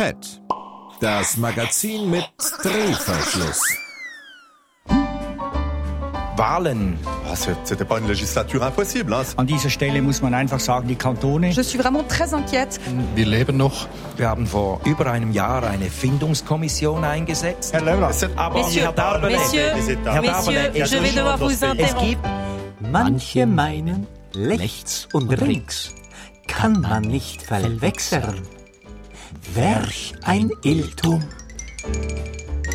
PET, das Magazin mit Drehverschluss. Wahlen. Ah, C'était pas une législature impossible. Hein. An dieser Stelle muss man einfach sagen, die Kantone. Je suis vraiment très inquiète. Wir leben noch. Wir haben vor über einem Jahr eine Findungskommission eingesetzt. Herr Löller. Aber Messieurs, Messieurs, Herr Messieurs, je vais devoir vous es interrompre. gibt Manche meinen, rechts und links kann man nicht verwechseln. Welch ein Irrtum.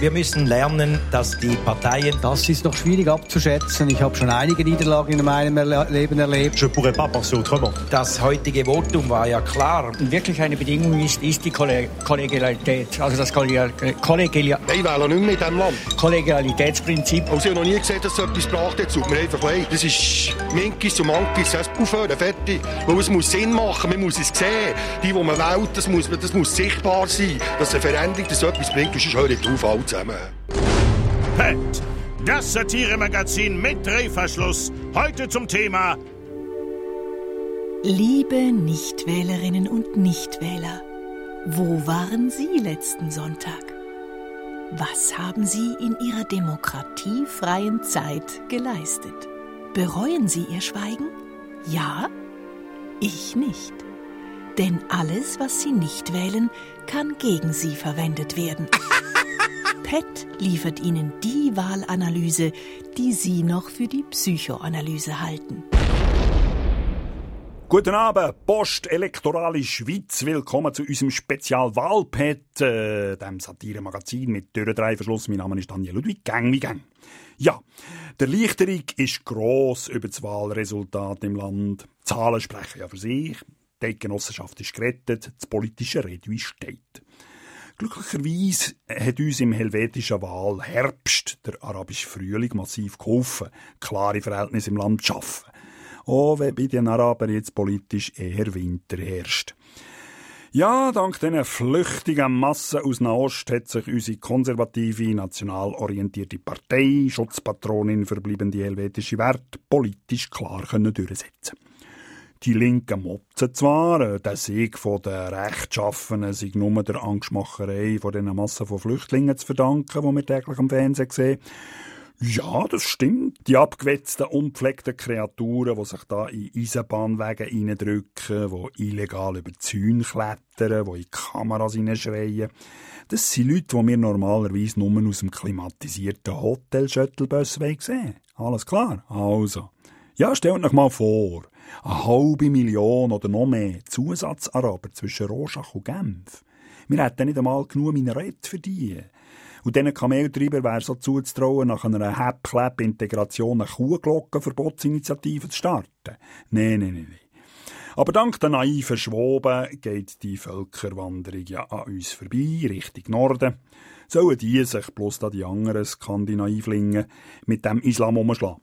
Wir müssen lernen, dass die Parteien Das ist noch schwierig abzuschätzen. Ich habe schon einige Niederlagen in meinem Erle Leben erlebt. Je pourrais pas penser autrement. Das heutige Votum war ja klar. Und wirklich eine Bedingung ist, ist die Kolle- Kollegialität. Also das Kollegial Kollegial Ich wähle nicht mehr in diesem Land. Kollegialitätsprinzip. Also ich habe noch nie gesehen, dass so etwas gebracht hat. Es tut mir einfach leid. Das ist Minkis und Mankis. Es aufhören, fertig. Weil es muss Sinn machen, man muss es sehen. Die, die man wählt, das muss, das muss sichtbar sein. Dass eine Veränderung das etwas bringt. Und sonst höre ich drauf, alle zusammen. PET, das Satire-Magazin mit Drehverschluss. Heute zum Thema Liebe Nichtwählerinnen und Nichtwähler, wo waren Sie letzten Sonntag? Was haben Sie in Ihrer demokratiefreien Zeit geleistet? Bereuen Sie Ihr Schweigen? Ja? Ich nicht. Denn alles, was Sie nicht wählen, kann gegen Sie verwendet werden. PET liefert Ihnen die Wahlanalyse, die Sie noch für die Psychoanalyse halten. Guten Abend, Postelektorale Schweiz. Willkommen zu unserem Spezial Wahlpet, äh, dem Satire-Magazin mit Türendreiverschluss. Mein Name ist Daniel Ludwig, Gang wie Gang. Ja, der Erleichterung ist gross über das Wahlresultat im Land. Zahlen sprechen ja für sich. Die Genossenschaft ist gerettet, das politische Redui steht. Glücklicherweise hat uns im helvetischen Wahlherbst der arabische Frühling massiv geholfen, klare Verhältnisse im Land zu schaffen. Auch wenn bei den Arabern jetzt politisch eher Winter herrscht. Ja, dank diesen flüchtigen Massen aus Nahost hat sich unsere konservative, national orientierte Partei, Schutzpatronin für bleibende helvetische Werte, politisch klar können die Linken motzen zwar, äh, der Sieg den Rechtschaffenen sei nur der Angstmacherei von diesen Massen von Flüchtlingen zu verdanken, die wir täglich am Fernsehen sehen. Ja, das stimmt. Die abgewetzten, unpflegten Kreaturen, die sich da in Eisenbahnwege reindrücken, die illegal über Zäune klettern, die in Kameras hineinschreien, das sind Leute, die wir normalerweise nur aus dem klimatisierten Hotel-Shuttlebus sehen Alles klar? Also. Ja, stellt euch mal vor, eine halbe Million oder noch mehr Zusatzaraber zwischen Rorschach und Genf. Wir hätten nicht einmal genug Minarett für die. Und diesen Kameltreiber wäre so zuzutrauen, nach einer Hap-Clap-Integration eine Kuhglockenverbotsinitiative zu starten. Nein, nein, nein. Aber dank der naiven Schwoben geht die Völkerwanderung ja an uns vorbei, Richtung Norden. Sollen die sich bloß da die anderen Skandinavlinge mit dem Islam umschlagen.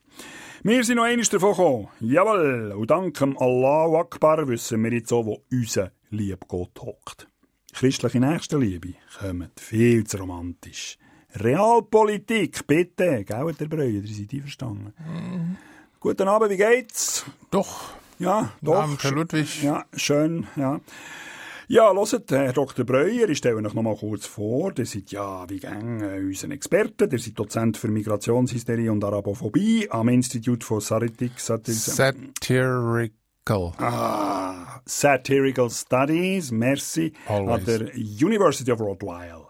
Wir sind noch einmal davon gekommen. Jawohl. Und dank dem Allahu Akbar wissen wir jetzt auch, wo unser lieb Gott hockt. Christliche Nächstenliebe kommt viel zu romantisch. Realpolitik, bitte. Gell, der ihr seid einverstanden. Mhm. Guten Abend, wie geht's? Doch. Ja, doch. Abend, Herr Ludwig. Ja, schön, ja. Ja, hört, Herr Dr. Breuer, ich stelle euch noch mal kurz vor. Ihr seid ja, wie gang, äh, unser Experte. Ihr seid Dozent für Migrationshysterie und Arabophobie am Institut for Satiric... Satirical. Ah, Satirical Studies, merci, Always. an der University of Rottweil.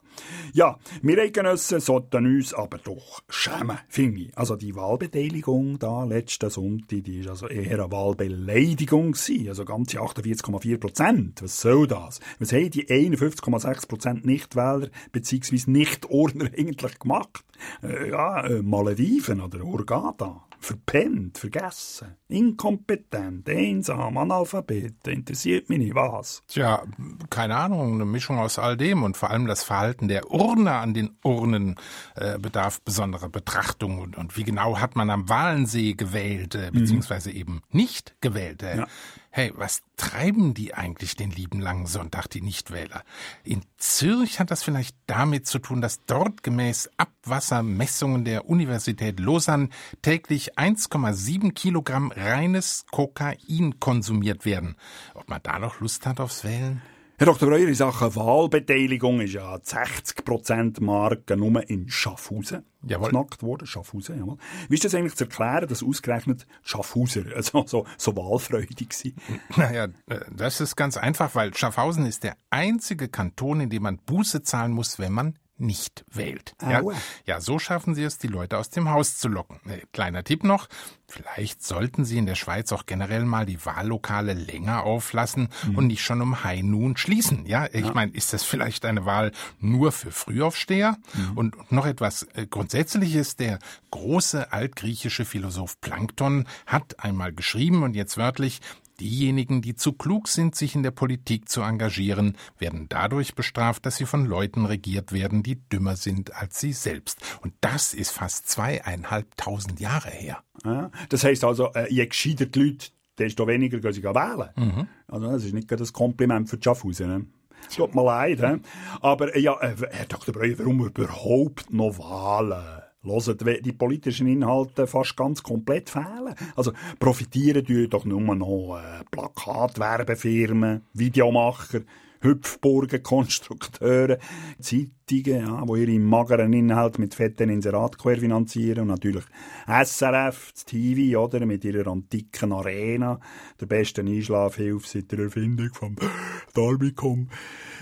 Ja, wir Eidgenossen sollten uns aber doch schämen, finde ich. Also die Wahlbeteiligung da letzten Sonntag, die ist also eher eine Wahlbeleidigung gewesen. Also ganze 48,4 Prozent. Was soll das? Was haben die 51,6 Prozent Nichtwähler bzw. Nichturner eigentlich gemacht? Äh, ja, äh, Malediven oder Hurghada. Verpennt, vergessen, inkompetent, einsam, Analphabet, interessiert mich nicht, was? Tja, keine Ahnung, eine Mischung aus all dem und vor allem das Verhalten der Urner an den Urnen äh, bedarf besonderer Betrachtung und, und wie genau hat man am Walensee gewählt, äh, beziehungsweise mhm. eben nicht gewählt. Äh, ja. Hey, was treiben die eigentlich den lieben langen Sonntag, die Nichtwähler? In Zürich hat das vielleicht damit zu tun, dass dort gemäß Abwassermessungen der Universität Lausanne täglich 1,7 Kilogramm reines Kokain konsumiert werden. Ob man da noch Lust hat aufs Wählen? Herr Dr. Breuer, in Sachen Wahlbeteiligung ist ja die 60%-Marke nur in Schaffhausen Jawohl. geknackt worden. Schaffhausen, jawohl. Wie ist das eigentlich zu erklären, dass ausgerechnet Schaffhauser also, so, so wahlfreudig sind? Naja, äh, das ist ganz einfach, weil Schaffhausen ist der einzige Kanton, in dem man Buße zahlen muss, wenn man nicht wählt. Ja, Aua. ja, so schaffen sie es, die Leute aus dem Haus zu locken. Äh, Kleiner Tipp noch, vielleicht sollten sie in der Schweiz auch generell mal die Wahllokale länger auflassen und nicht schon um High Noon schließen. Ja, ich meine, ist das vielleicht eine Wahl nur für Frühaufsteher? Und noch etwas äh, Grundsätzliches, der große altgriechische Philosoph Plankton hat einmal geschrieben und jetzt wörtlich, Diejenigen, die zu klug sind, sich in der Politik zu engagieren, werden dadurch bestraft, dass sie von Leuten regiert werden, die dümmer sind als sie selbst. Und das ist fast zweieinhalbtausend Jahre her. Ja, das heisst also, äh, je gescheiter die Leute, desto weniger gehen sie wählen. Also, das ist nicht das Kompliment für die Schaffhausen. Ne? Tut mir leid. he? Aber äh, ja, äh, Herr Dr. Breuer, warum überhaupt noch Wahlen? Hört, wenn die politischen Inhalte fast ganz komplett fehlen. Also profitieren tun doch nur noch äh, Plakatwerbefirmen, Videomacher, Hüpfburgen, Konstrukteure, Zeitungen, ja, die ihre mageren Inhalte mit fetten Inserat querfinanzieren und natürlich SRF, das TV, oder, mit ihrer antiken Arena, der besten Einschlafhilfe seit der Erfindung vom Darbicon.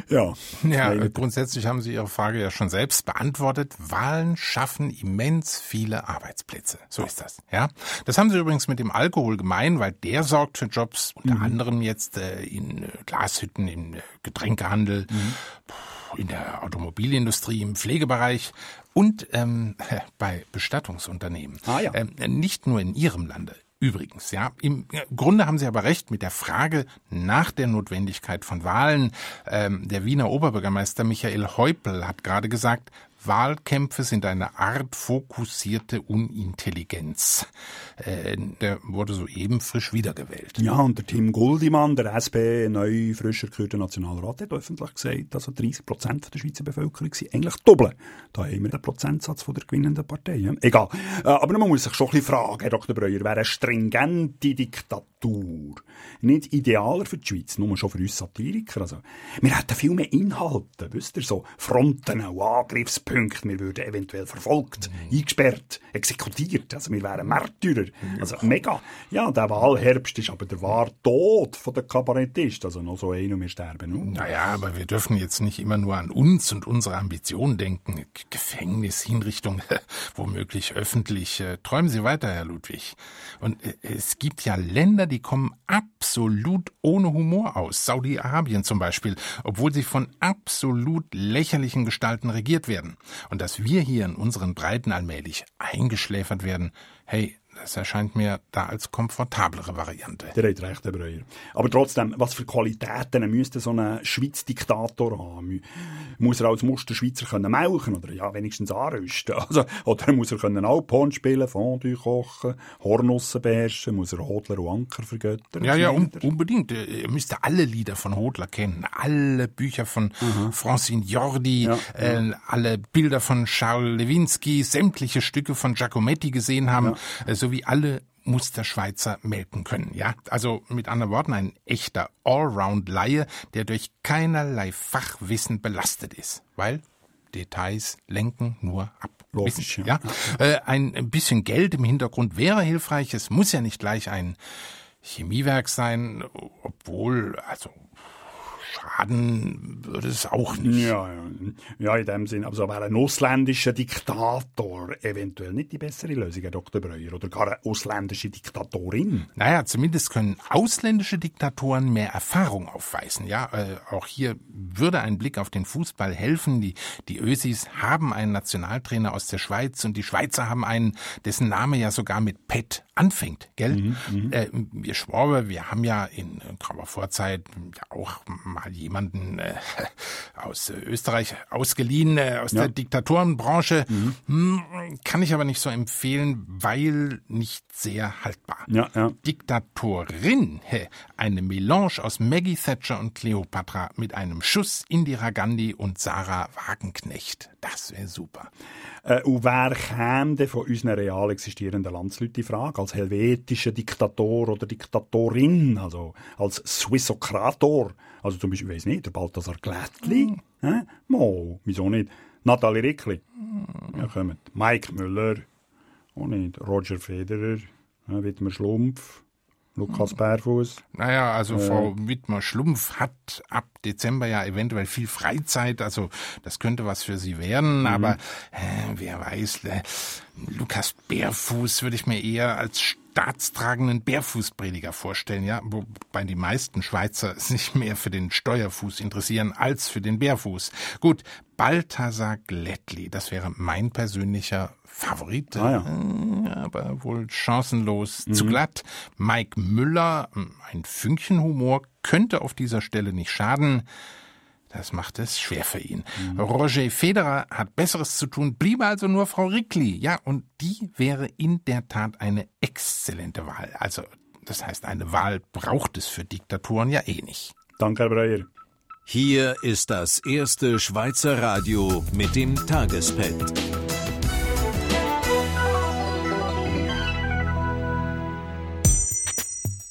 Ja, Ja, grundsätzlich haben Sie Ihre Frage ja schon selbst beantwortet. Wahlen schaffen immens viele Arbeitsplätze. So ist das. Ja, das haben Sie übrigens mit dem Alkohol gemein, weil der sorgt für Jobs unter anderem jetzt äh, in äh, Glashütten, im äh, Getränkehandel, puh, in der Automobilindustrie, im Pflegebereich und ähm, bei Bestattungsunternehmen. Ah, ja. ähm, nicht nur in Ihrem Lande. Übrigens, ja, im Grunde haben Sie aber recht mit der Frage nach der Notwendigkeit von Wahlen. Ähm, der Wiener Oberbürgermeister Michael Häupl hat gerade gesagt, Wahlkämpfe sind eine Art fokussierte Unintelligenz. Äh, der wurde soeben frisch wiedergewählt. Ja, und der Tim Guldimann, der SP, neu frisch gekürter Nationalrat, hat öffentlich gesagt, also 30 Prozent der Schweizer Bevölkerung sind eigentlich doppelt. Da haben wir den Prozentsatz von der gewinnenden Partei. Ja. Egal. Äh, aber man muss sich schon ein bisschen fragen, Herr Dr. Breuer, wäre eine stringente Diktatur nicht idealer für die Schweiz, nur schon für uns Satiriker? Also, wir hätten viel mehr Inhalte, wisst ihr, so Fronten und Angriffspunkte. Wir würden eventuell verfolgt, eingesperrt, exekutiert. Also, wir wären Märtyrer. Also, mega. Ja, der Wahlherbst ist aber der wahre Tod von der Kabarettist. Also, noch so ein und wir sterben nur. Naja, aber wir dürfen jetzt nicht immer nur an uns und unsere Ambitionen denken. G- Gefängnis, Hinrichtung, womöglich öffentlich. Äh, Träumen Sie weiter, Herr Ludwig. Und äh, es gibt ja Länder, die kommen absolut ohne Humor aus. Saudi-Arabien zum Beispiel, obwohl sie von absolut lächerlichen Gestalten regiert werden. Und dass wir hier in unseren Breiten allmählich eingeschläfert werden, hey, das erscheint mir da als komfortablere Variante. Der hat recht, Herr Breuer. Aber trotzdem, was für Qualitäten müsste so ein Schweiz-Diktator haben? Muss er als Musterschweizer können melken oder ja, wenigstens anrüsten? Also, oder muss er können Alphorn spielen, Fondue kochen, Hornussen beherrschen, muss er Hodler und Anker vergöttern? Ja, ja, un meint er? unbedingt. Ihr müsst alle Lieder von Hodler kennen, alle Bücher von Francine Jordi, Ja, äh, alle Bilder von Charles Lewinsky, sämtliche Stücke von Giacometti gesehen haben, äh, sowie alle Musterschweizer melken können. Ja, also mit anderen Worten ein echter Allround-Laie, der durch keinerlei Fachwissen belastet ist, weil Details lenken nur ab. Logisch, ja. ja. Äh, ein bisschen Geld im Hintergrund wäre hilfreich. Es muss ja nicht gleich ein Chemiewerk sein, obwohl, also schaden würde es auch nicht. Ja, ja, in dem Sinn. Also wäre ein ausländischer Diktator eventuell nicht die bessere Lösung, Herr Dr. Breuer, oder gar eine ausländische Diktatorin. Naja, zumindest können ausländische Diktatoren mehr Erfahrung aufweisen. Ja, äh, auch hier würde ein Blick auf den Fußball helfen. Die, die Ösis haben einen Nationaltrainer aus der Schweiz und die Schweizer haben einen, dessen Name ja sogar mit Pet anfängt, gell? äh, wir Schwabe, wir haben ja in grauer Vorzeit auch mal jemanden äh, aus Österreich ausgeliehen, äh, aus Ja. der Diktatorenbranche. Hm, kann ich aber nicht so empfehlen, weil nicht sehr haltbar. Ja, ja. Diktatorin, hä, eine Melange aus Maggie Thatcher und Cleopatra mit einem Schuss Indira Gandhi und Sarah Wagenknecht. Das wäre super. Äh, und wer käme denn von unseren real existierenden Landsleuten in Frage? Als helvetischer Diktator oder Diktatorin? Also als Swissokrator? Also zum Beispiel, ich weiss nicht, der Balthasar Glättli? Hm. Mo, wieso nicht? Nathalie Rickli? Ja, kommt. Mike Müller? Auch nicht. Roger Federer? Ja, Wittmer Schlumpf? Lukas Bärfuß. Naja, also Äh. Frau Wittmer-Schlumpf hat ab Dezember ja eventuell viel Freizeit, also das könnte was für sie werden, aber äh, wer weiß, äh, Lukas Bärfuß würde ich mir eher als staatstragenden Bärfußprediger vorstellen, ja, wobei die meisten Schweizer sich mehr für den Steuerfuß interessieren als für den Bärfuß. Gut, Balthasar Glättli, das wäre mein persönlicher Favorit, Ah, ja. Aber wohl chancenlos zu Mhm. glatt. Mike Müller, ein Fünkchen Humor, könnte auf dieser Stelle nicht schaden. Das macht es schwer für ihn. Mhm. Roger Federer hat Besseres zu tun, bliebe also nur Frau Rickli. Ja, und die wäre in der Tat eine exzellente Wahl. Also, das heißt, eine Wahl braucht es für Diktaturen ja eh nicht. Danke, Herr Breyer. Hier ist das erste Schweizer Radio mit dem Tagespad.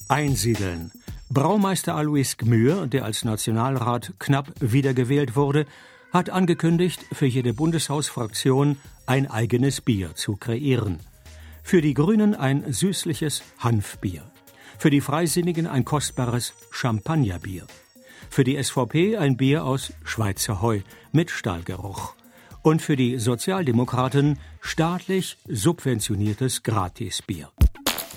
Einsiedeln. Braumeister Alois Gmür, der als Nationalrat knapp wiedergewählt wurde, hat angekündigt, für jede Bundeshausfraktion ein eigenes Bier zu kreieren. Für die Grünen ein süßliches Hanfbier. Für die Freisinnigen ein kostbares Champagnerbier. Für die SVP ein Bier aus Schweizer Heu mit Stahlgeruch. Und für die Sozialdemokraten staatlich subventioniertes Gratisbier.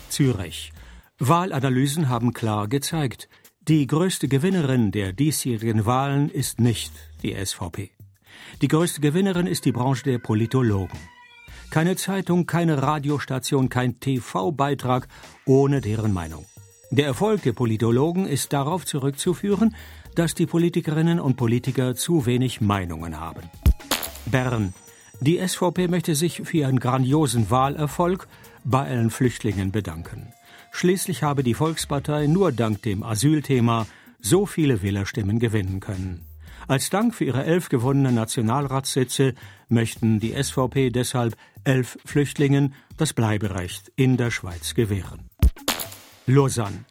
Zürich. Wahlanalysen haben klar gezeigt, die größte Gewinnerin der diesjährigen Wahlen ist nicht die SVP. Die größte Gewinnerin ist die Branche der Politologen. Keine Zeitung, keine Radiostation, kein TV-Beitrag ohne deren Meinung. Der Erfolg der Politologen ist darauf zurückzuführen, dass die Politikerinnen und Politiker zu wenig Meinungen haben. Bern. Die SVP möchte sich für ihren grandiosen Wahlerfolg bei allen Flüchtlingen bedanken. Schließlich habe die Volkspartei nur dank dem Asylthema so viele Wählerstimmen gewinnen können. Als Dank für ihre elf gewonnenen Nationalratssitze möchten die SVP deshalb elf Flüchtlingen das Bleiberecht in der Schweiz gewähren. Lausanne.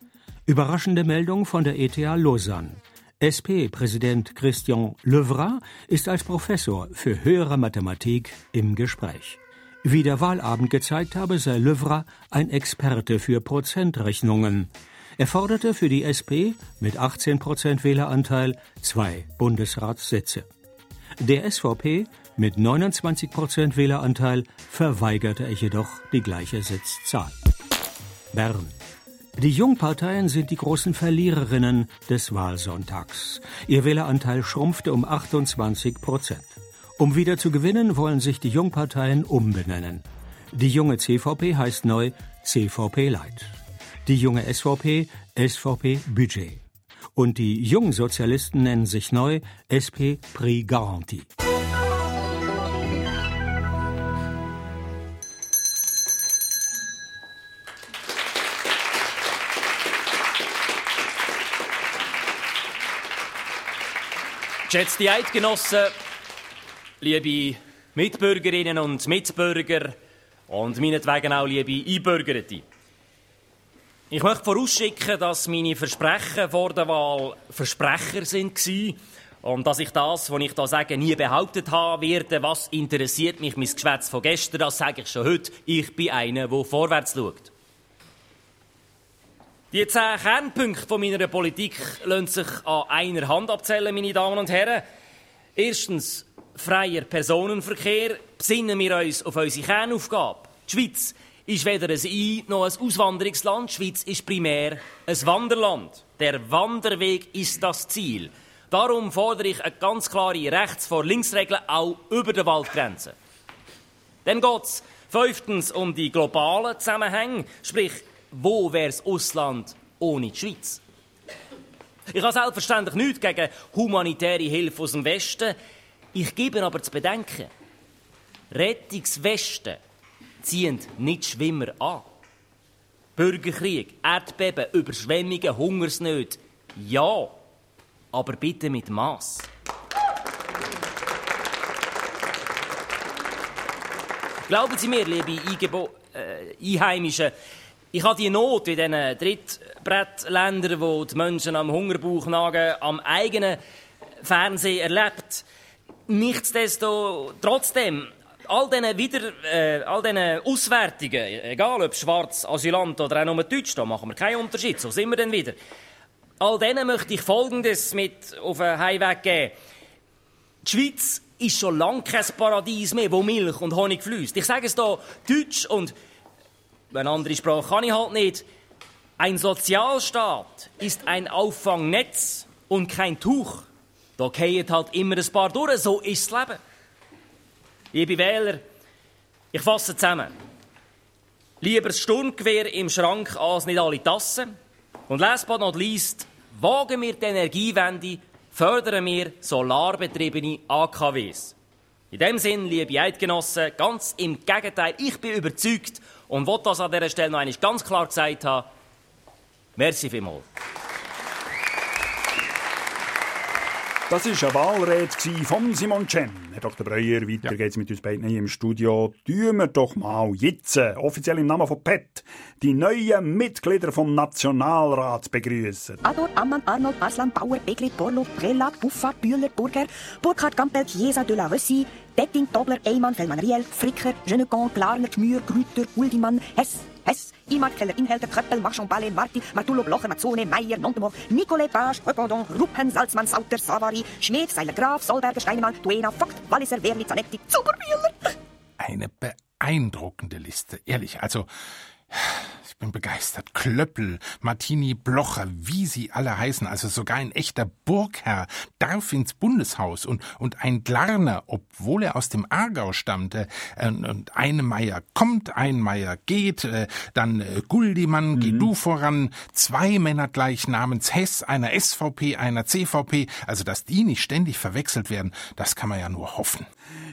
Überraschende Meldung von der ETH Lausanne. SP-Präsident Christian Levra ist als Professor für höhere Mathematik im Gespräch. Wie der Wahlabend gezeigt habe, sei Levra ein Experte für Prozentrechnungen. Er forderte für die SP mit 18 Prozent Wähleranteil zwei Bundesratssitze. Der SVP mit 29 Prozent Wähleranteil verweigerte er jedoch die gleiche Sitzzahl. Bern. Die Jungparteien sind die großen Verliererinnen des Wahlsonntags. Ihr Wähleranteil schrumpfte um 28 Prozent. Um wieder zu gewinnen, wollen sich die Jungparteien umbenennen. Die junge CVP heißt neu CVP Light. Die junge SVP SVP Budget. Und die jungen Sozialisten nennen sich neu SP Prix Garantie. Geschätzte Eidgenossen, liebe Mitbürgerinnen und Mitbürger und meinetwegen auch liebe Einbürgerte. Ich möchte vorausschicken, dass meine Versprechen vor der Wahl Versprecher gsi und dass ich das, was ich da sage, nie behauptet habe werde. Was interessiert mich mein Geschwätz von gestern? Das sage ich schon heute. Ich bin einer, der vorwärts schaut. Die zehn Kernpunkte von meiner Politik lassen sich an einer Hand abzählen, meine Damen und Herren. Erstens, freier Personenverkehr. Besinnen wir uns auf unsere Kernaufgabe. Die Schweiz ist weder ein Ein- noch ein Auswanderungsland. Die Schweiz ist primär ein Wanderland. Der Wanderweg ist das Ziel. Darum fordere ich eine ganz klare Rechts- vor Linksregel auch über der Waldgrenze. Dann geht es fünftens um die globalen Zusammenhänge, sprich, wo wäre das Ausland ohne die Schweiz? Ich habe selbstverständlich nichts gegen humanitäre Hilfe aus dem Westen. Ich gebe aber zu bedenken, Rettungswesten ziehen nicht Schwimmer an. Bürgerkrieg, Erdbeben, Überschwemmungen, Hungersnöte, ja, aber bitte mit Maß. Glauben Sie mir, liebe Eingebo äh, Einheimischen, ich habe die Not in diesen Drittbrettländern, wo die Menschen am Hungerbauch nagen, am eigenen Fernsehen erlebt. Nichtsdestotrotz, trotzdem, all diesen, Wieder, äh, all diesen Auswertungen, egal ob schwarz, Asylant oder auch nur Deutsch, da machen wir keinen Unterschied, so sind wir dann wieder. All denen möchte ich Folgendes mit auf den Heimweg geben. Die Schweiz ist schon lange kein Paradies mehr, wo Milch und Honig fließt. Ich sage es hier Deutsch und eine andere Sprache kann ich halt nicht. Ein Sozialstaat ist ein Auffangnetz und kein Tuch. Da gehen halt immer ein paar durch, so ist das Leben. Liebe Wähler, ich fasse zusammen. Lieber das Sturmgewehr im Schrank als nicht alle Tassen. Und last but not least, wagen wir die Energiewende, fördern wir solarbetriebene AKWs. In dem Sinn, liebe Eidgenossen, ganz im Gegenteil, ich bin überzeugt und will das an dieser Stelle noch einmal ganz klar gesagt haben. Merci vielmals. Das war eine Wahlrede von Simon Chen. Herr Dr. Breuer, weiter ja. geht's mit uns beiden hier im Studio. Tun wir doch mal jetzt, äh, offiziell im Namen von PET, die neuen Mitglieder vom Nationalrat begrüßen. Ador, Ammann, Arnold, Arslan, Bauer, Begli, Borlo, Prelat, Buffa, Bühler, Burger, Burkhard, Gampel, Chiesa, de la Rössi, Detting, Dobler, Eymann, Fellmann, Riel, Fricker, Genecon, Klarner, Gmür, Grüter, Guldimann, Hess, Hess, Imart, Keller, Inhalter, Kröppel, Marchand, Balle, Marti, Martullo, Blocher, Mazzone, Meier, Nontemov, Nicolet, Page, Röpondon, Ruppen, Salzmann, Sauter, Savary, Schmied, Seiler, Graf, Solberger, Steinemann, Duena, Vogt, Walliser, Werli, Zanetti, Zuckerbühler. Eine beeindruckende Liste, ehrlich. Also, ich bin begeistert. Klöppel, Martini, Blocher, wie sie alle heißen, also sogar ein echter Burgherr darf ins Bundeshaus und, und ein Glarner, obwohl er aus dem Aargau stammte, äh, und eine Meier kommt, ein Meier geht, äh, dann äh, Guldimann, mhm. geh du voran, zwei Männer gleich namens Hess, einer SVP, einer CVP, also dass die nicht ständig verwechselt werden, das kann man ja nur hoffen.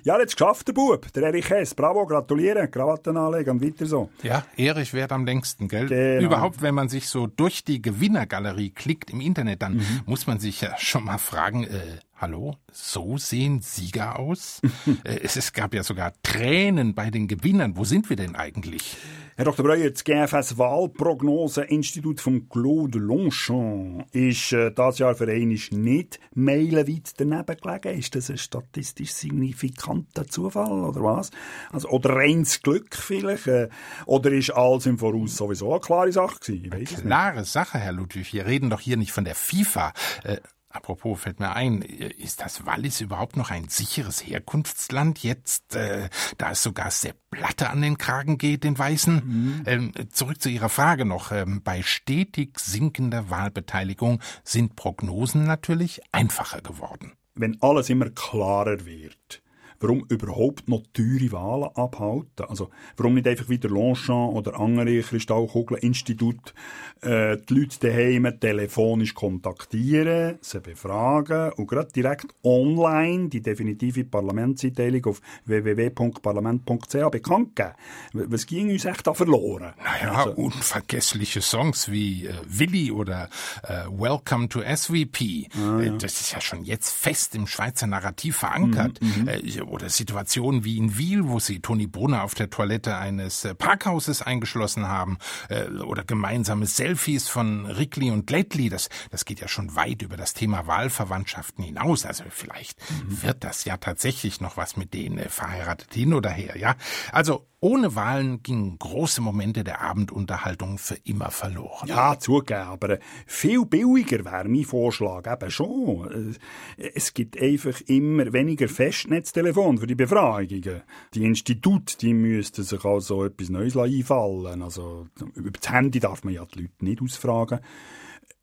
Ja, jetzt geschafft, der Bub, der Erich Hess. Bravo, gratulieren, Krawatten anlegen und weiter so. Ja, Erich wird am längsten, gell? Genau. Überhaupt, wenn man sich so durch die Gewinnergalerie klickt im Internet, dann mhm. muss man sich ja schon mal fragen, äh, Hallo? So sehen Sieger aus? Äh, es, es gab ja sogar Tränen bei den Gewinnern. Wo sind wir denn eigentlich? Herr Dr. Breuer, das GFS Wahlprognoseinstitut von Claude Longchamp ist äh, das Jahr für einmal nicht meilenweit daneben gelegen. Ist das ein statistisch signifikanter Zufall oder was? Also, oder reines Glück vielleicht? Äh, oder ist alles im Voraus sowieso eine klare Sache gewesen? Ich klare Sache, Herr Ludwig. Wir reden doch hier nicht von der FIFA. Äh, Apropos fällt mir ein, ist das Wallis überhaupt noch ein sicheres Herkunftsland jetzt, äh, da es sogar Sepp Blatter an den Kragen geht, den Weißen? Mhm. Ähm, zurück zu Ihrer Frage noch. Ähm, bei stetig sinkender Wahlbeteiligung sind Prognosen natürlich einfacher geworden. Wenn alles immer klarer wird, warum überhaupt noch teure Wahlen abhalten? Also, warum nicht einfach wieder Longchamp oder andere Kristallkugelinstitut äh, die Leute daheim telefonisch kontaktieren, sie befragen und gerade direkt online die definitive Parlamentseinteilung auf www.parlament.ch bekannt geben? Was ging uns echt da verloren? Naja, also, unvergessliche Songs wie äh, Willi oder äh, Welcome to SVP. Ah, ja. Das ist ja schon jetzt fest im Schweizer Narrativ verankert. Mhm, mhm. äh, oder Situationen wie in Wiel, wo sie Toni Brunner auf der Toilette eines äh, Parkhauses eingeschlossen haben, äh, oder gemeinsame Selfies von Rickli und Lately. Das, das geht ja schon weit über das Thema Wahlverwandtschaften hinaus. Also vielleicht mhm. wird das ja tatsächlich noch was mit denen äh, verheiratet hin oder her, ja. Also ohne Wahlen gingen große Momente der Abendunterhaltung für immer verloren. Ja, zugeben, aber viel billiger wäre mein Vorschlag eben schon. Es gibt einfach immer weniger Festnetztelefon für die Befragungen. Die Institute, die müssten sich also etwas Neues einfallen. Also, über das Handy darf man ja die Leute nicht ausfragen.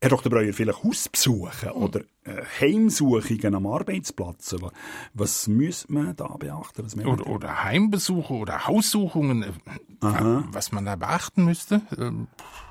Herr Dr. Breuer, vielleicht Hausbesuche hm. oder äh, Heimsuchungen am Arbeitsplatz. Was müsste man da beachten? Oder, oder, Heimbesuche oder Haussuchungen, äh, was man da beachten müsste? Ähm,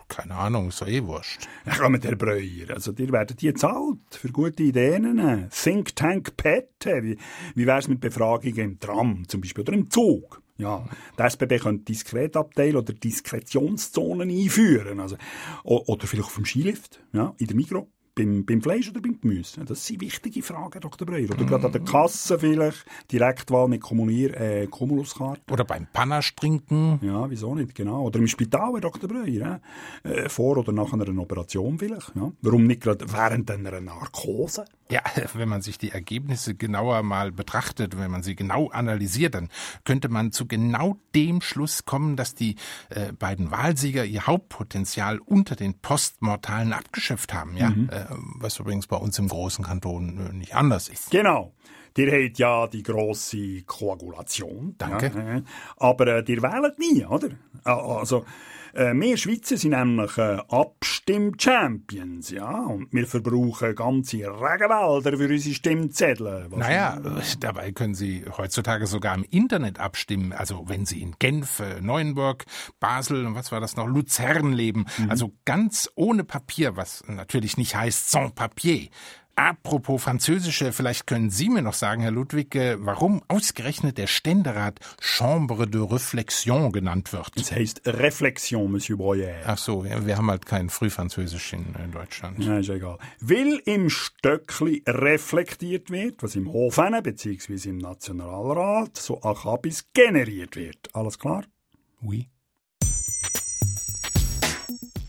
keine Ahnung, ist eh wurscht. Ja, komm, Herr Breuer, also dir werden die zahlt für gute Ideen. Think Tank Pet, wie, wie wär's mit Befragungen im Tram zum Beispiel oder im Zug? Ja, der SBB könnte Diskretabteil oder Diskretionszonen einführen. Also, oder vielleicht auf dem Skilift, ja, in der Mikro. beim, beim Fleisch oder beim Gemüse? Das sind wichtige Fragen, Dr. Breuer. Oder gerade an der Kasse vielleicht, Direktwahl mit Kumulier, äh, Kumuluskarte. Oder beim Panache trinken. Ja, wieso nicht, genau. Oder im Spital, Herr Dr. Breuer. Äh, vor oder nach einer Operation vielleicht. Ja. Warum nicht gerade während einer Narkose? Ja, wenn man sich die Ergebnisse genauer mal betrachtet, wenn man sie genau analysiert, dann könnte man zu genau dem Schluss kommen, dass die äh, beiden Wahlsieger ihr Hauptpotenzial unter den Postmortalen abgeschöpft haben. Ja, mhm. äh, was übrigens bei uns im großen Kanton äh, nicht anders ist. Genau. Dir habt ja die grosse Koagulation. Danke. Ja, aber äh, dir wählt nie, oder? Also, äh, wir Schweizer sind nämlich äh, Abstimm-Champions, ja, und wir verbrauchen ganze Regenwälder für unsere Stimmzettel. Naja, dabei können Sie heutzutage sogar im Internet abstimmen, also wenn Sie in Genf, äh, Neuenburg, Basel und was war das noch, Luzern leben, mhm. also ganz ohne Papier, was natürlich nicht heißt sans papier. Apropos Französische, vielleicht können Sie mir noch sagen, Herr Ludwig, äh, warum ausgerechnet der Ständerat Chambre de Réflexion genannt wird. Das heißt Reflexion, Monsieur Breuer. Ach so, wir haben halt kein Frühfranzösisch in Deutschland. Ja, ist egal. Will im Stöckli reflektiert wird, was im Hofen bzw. im Nationalrat so achabis generiert wird. Alles klar? Oui.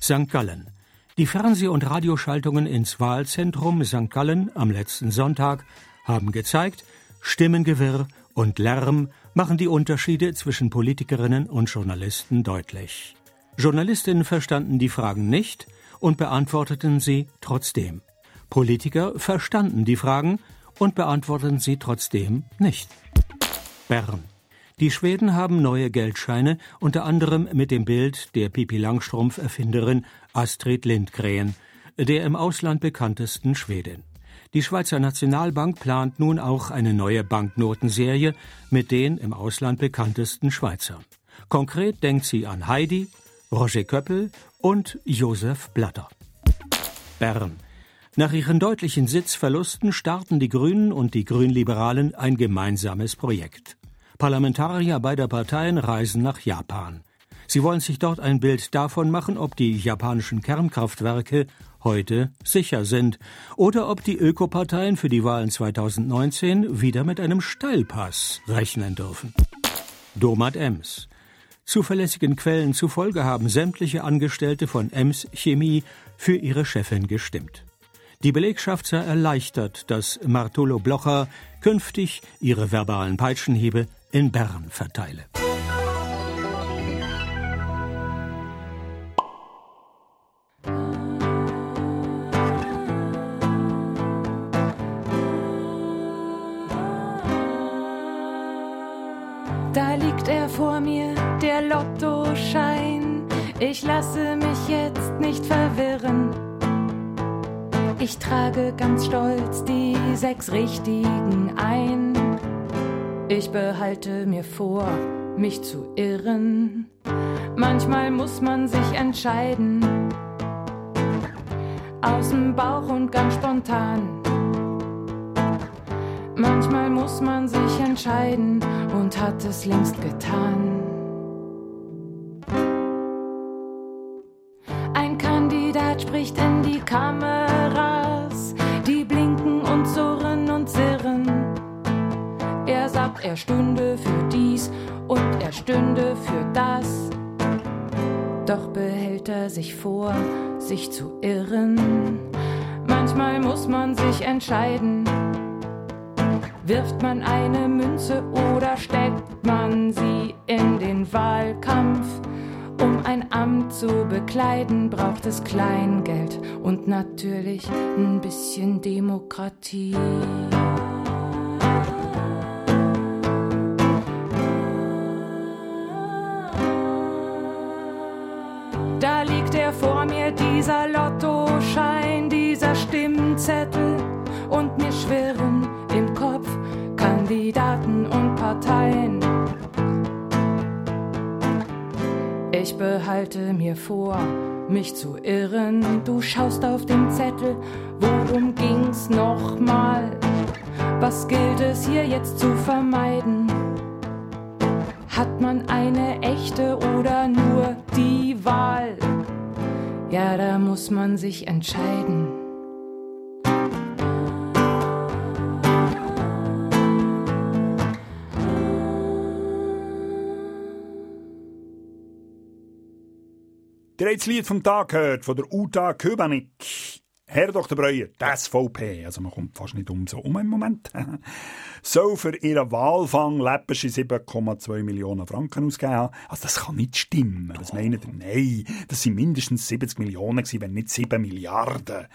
St. Gallen. Die Fernseh- und Radioschaltungen ins Wahlzentrum St. Gallen am letzten Sonntag haben gezeigt, Stimmengewirr und Lärm machen die Unterschiede zwischen Politikerinnen und Journalisten deutlich. Journalistinnen verstanden die Fragen nicht und beantworteten sie trotzdem. Politiker verstanden die Fragen und beantworteten sie trotzdem nicht. Bern. Die Schweden haben neue Geldscheine, unter anderem mit dem Bild der Pipi Langstrumpf-Erfinderin Astrid Lindgren, der im Ausland bekanntesten Schwedin. Die Schweizer Nationalbank plant nun auch eine neue Banknotenserie mit den im Ausland bekanntesten Schweizern. Konkret denkt sie an Heidi, Roger Köppel und Josef Blatter. Bern. Nach ihren deutlichen Sitzverlusten starten die Grünen und die Grünliberalen ein gemeinsames Projekt. Parlamentarier beider Parteien reisen nach Japan. Sie wollen sich dort ein Bild davon machen, ob die japanischen Kernkraftwerke heute sicher sind oder ob die Ökoparteien für die Wahlen 2019 wieder mit einem Steilpass rechnen dürfen. Domat Ems. Zuverlässigen Quellen zufolge haben sämtliche Angestellte von Ems Chemie für ihre Chefin gestimmt. Die Belegschaft sei erleichtert, dass Martolo Blocher künftig ihre verbalen Peitschenhiebe in Bern verteile. Da liegt er vor mir, der Lottoschein. Ich lasse mich jetzt nicht verwirren. Ich trage ganz stolz die sechs Richtigen ein. Ich behalte mir vor, mich zu irren. Manchmal muss man sich entscheiden. Aus dem Bauch und ganz spontan. Manchmal muss man sich entscheiden und hat es längst getan. Ein Kandidat spricht in die Kameras, die blinken und surren und sirren. Er sagt, er stünde für dies und er stünde für das. Doch behält er sich vor, sich zu irren. Manchmal muss man sich entscheiden. Wirft man eine Münze oder steckt man sie in den Wahlkampf? Um ein Amt zu bekleiden, braucht es Kleingeld und natürlich ein bisschen Demokratie. Da liegt er vor mir, dieser Lottoschein, Kandidaten und Parteien. Ich behalte mir vor, mich zu irren. Du schaust auf den Zettel, worum ging's nochmal? Was gilt es hier jetzt zu vermeiden? Hat man eine echte oder nur die Wahl? Ja, da muss man sich entscheiden. Ihr habt das Lied vom Tag gehört, von der Uta Köbanik. Herr Dr. Breuer, die SVP, also man kommt fast nicht um so um im Moment, soll für ihren Wahlfang läppische 7,2 Millionen Franken ausgeben haben. Also das kann nicht stimmen. Was meinen ihr? Nein, das sind mindestens 70 Millionen gewesen, wenn nicht 7 Milliarden.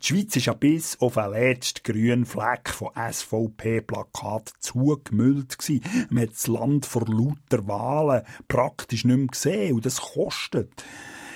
Die Schweiz ist ja bis auf den letzten grünen Fleck von SVP-Plakat zugemüllt gewesen. Man hat das Land vor lauter Wahlen praktisch nicht mehr gesehen und das kostet.